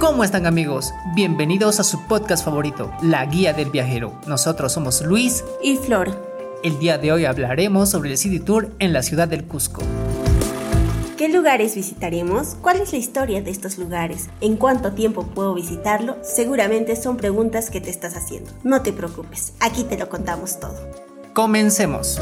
¿Cómo están amigos? Bienvenidos a su podcast favorito, La Guía del Viajero. Nosotros somos Luis y Flor. El día de hoy hablaremos sobre el City Tour en la ciudad del Cusco. ¿Qué lugares visitaremos? ¿Cuál es la historia de estos lugares? ¿En cuánto tiempo puedo visitarlo? Seguramente son preguntas que te estás haciendo. No te preocupes, aquí te lo contamos todo. Comencemos.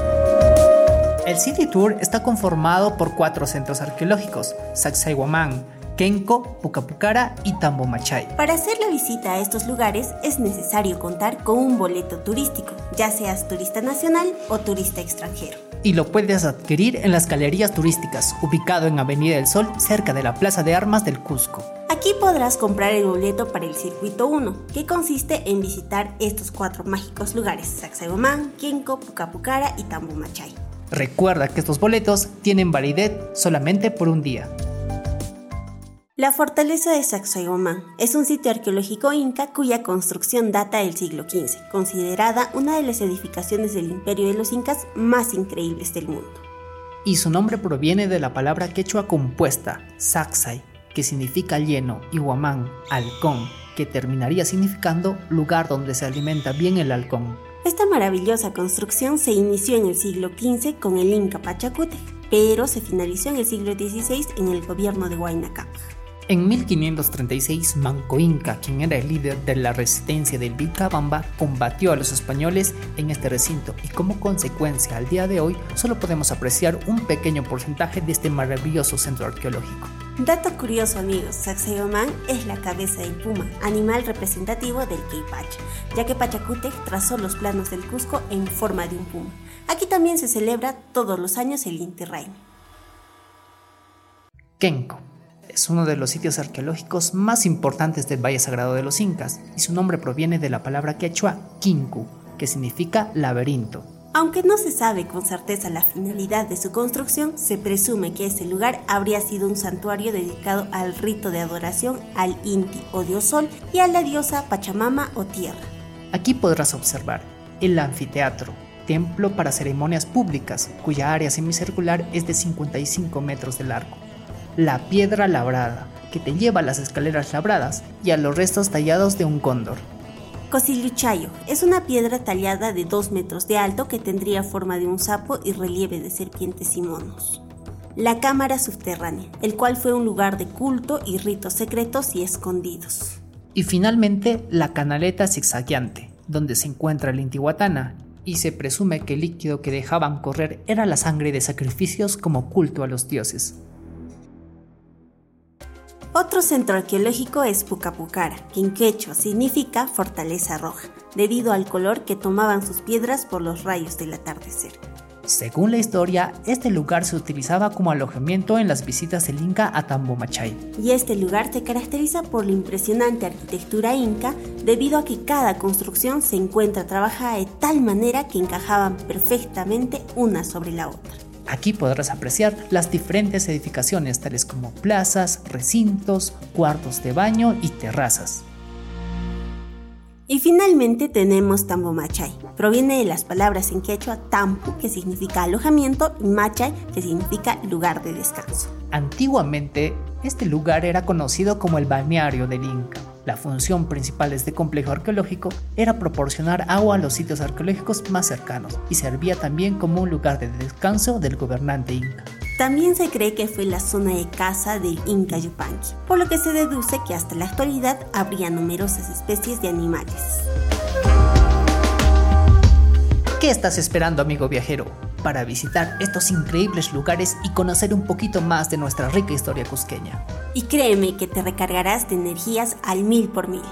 El City Tour está conformado por cuatro centros arqueológicos, Sacsayhuamán, Kenko, Pucapucara y Tambomachay. Para hacer la visita a estos lugares es necesario contar con un boleto turístico, ya seas turista nacional o turista extranjero. Y lo puedes adquirir en las galerías turísticas, ubicado en Avenida del Sol, cerca de la Plaza de Armas del Cusco. Aquí podrás comprar el boleto para el Circuito 1, que consiste en visitar estos cuatro mágicos lugares, Sacsayhuamán, Kenko, Pucapucara y Tambomachay. Recuerda que estos boletos tienen validez solamente por un día. La fortaleza de Sacsayhuamán es un sitio arqueológico inca cuya construcción data del siglo XV, considerada una de las edificaciones del imperio de los incas más increíbles del mundo. Y su nombre proviene de la palabra quechua compuesta, Sacsay, que significa lleno, y Huamán, halcón, que terminaría significando lugar donde se alimenta bien el halcón. Esta maravillosa construcción se inició en el siglo XV con el Inca Pachacútec, pero se finalizó en el siglo XVI en el gobierno de Huayna Cápac. En 1536, Manco Inca, quien era el líder de la resistencia del Vilcabamba, combatió a los españoles en este recinto y como consecuencia al día de hoy solo podemos apreciar un pequeño porcentaje de este maravilloso centro arqueológico. Dato curioso amigos, Sacsayhuamán es la cabeza del puma, animal representativo del Queipacha, ya que Pachacútec trazó los planos del Cusco en forma de un puma. Aquí también se celebra todos los años el Inti. Kenko es uno de los sitios arqueológicos más importantes del Valle Sagrado de los Incas y su nombre proviene de la palabra quechua Kinku, que significa laberinto. Aunque no se sabe con certeza la finalidad de su construcción, se presume que ese lugar habría sido un santuario dedicado al rito de adoración al Inti o Dios Sol y a la diosa Pachamama o Tierra. Aquí podrás observar el anfiteatro, templo para ceremonias públicas, cuya área semicircular es de 55 metros de largo la piedra labrada, que te lleva a las escaleras labradas y a los restos tallados de un cóndor. Cosiluchayo es una piedra tallada de 2 metros de alto que tendría forma de un sapo y relieve de serpientes y monos. La cámara subterránea, el cual fue un lugar de culto y ritos secretos y escondidos. Y finalmente la canaleta zigzagueante, donde se encuentra el Intihuatana, y se presume que el líquido que dejaban correr era la sangre de sacrificios como culto a los dioses. Otro centro arqueológico es Pucapucara, que en quechua significa fortaleza roja, debido al color que tomaban sus piedras por los rayos del atardecer. Según la historia, este lugar se utilizaba como alojamiento en las visitas del Inca a Tambomachay. Y este lugar se caracteriza por la impresionante arquitectura inca debido a que cada construcción se encuentra trabajada de tal manera que encajaban perfectamente una sobre la otra. Aquí podrás apreciar las diferentes edificaciones tales como plazas, recintos, cuartos de baño y terrazas. Y finalmente tenemos Tambomachay. Proviene de las palabras en quechua tampu, que significa alojamiento, y machay, que significa lugar de descanso. Antiguamente, este lugar era conocido como el balneario del Inca. La función principal de este complejo arqueológico era proporcionar agua a los sitios arqueológicos más cercanos y servía también como un lugar de descanso del gobernante inca. También se cree que fue la zona de caza del Inca Yupanqui, por lo que se deduce que hasta la actualidad habría numerosas especies de animales. ¿Qué estás esperando, amigo viajero? Para visitar estos increíbles lugares y conocer un poquito más de nuestra rica historia cusqueña. Y créeme que te recargarás de energías al mil por mil.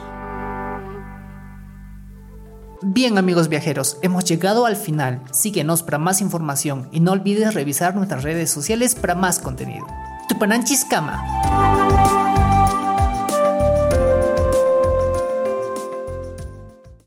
Bien amigos viajeros, hemos llegado al final. Síguenos para más información y no olvides revisar nuestras redes sociales para más contenido. Tupananchis Kama.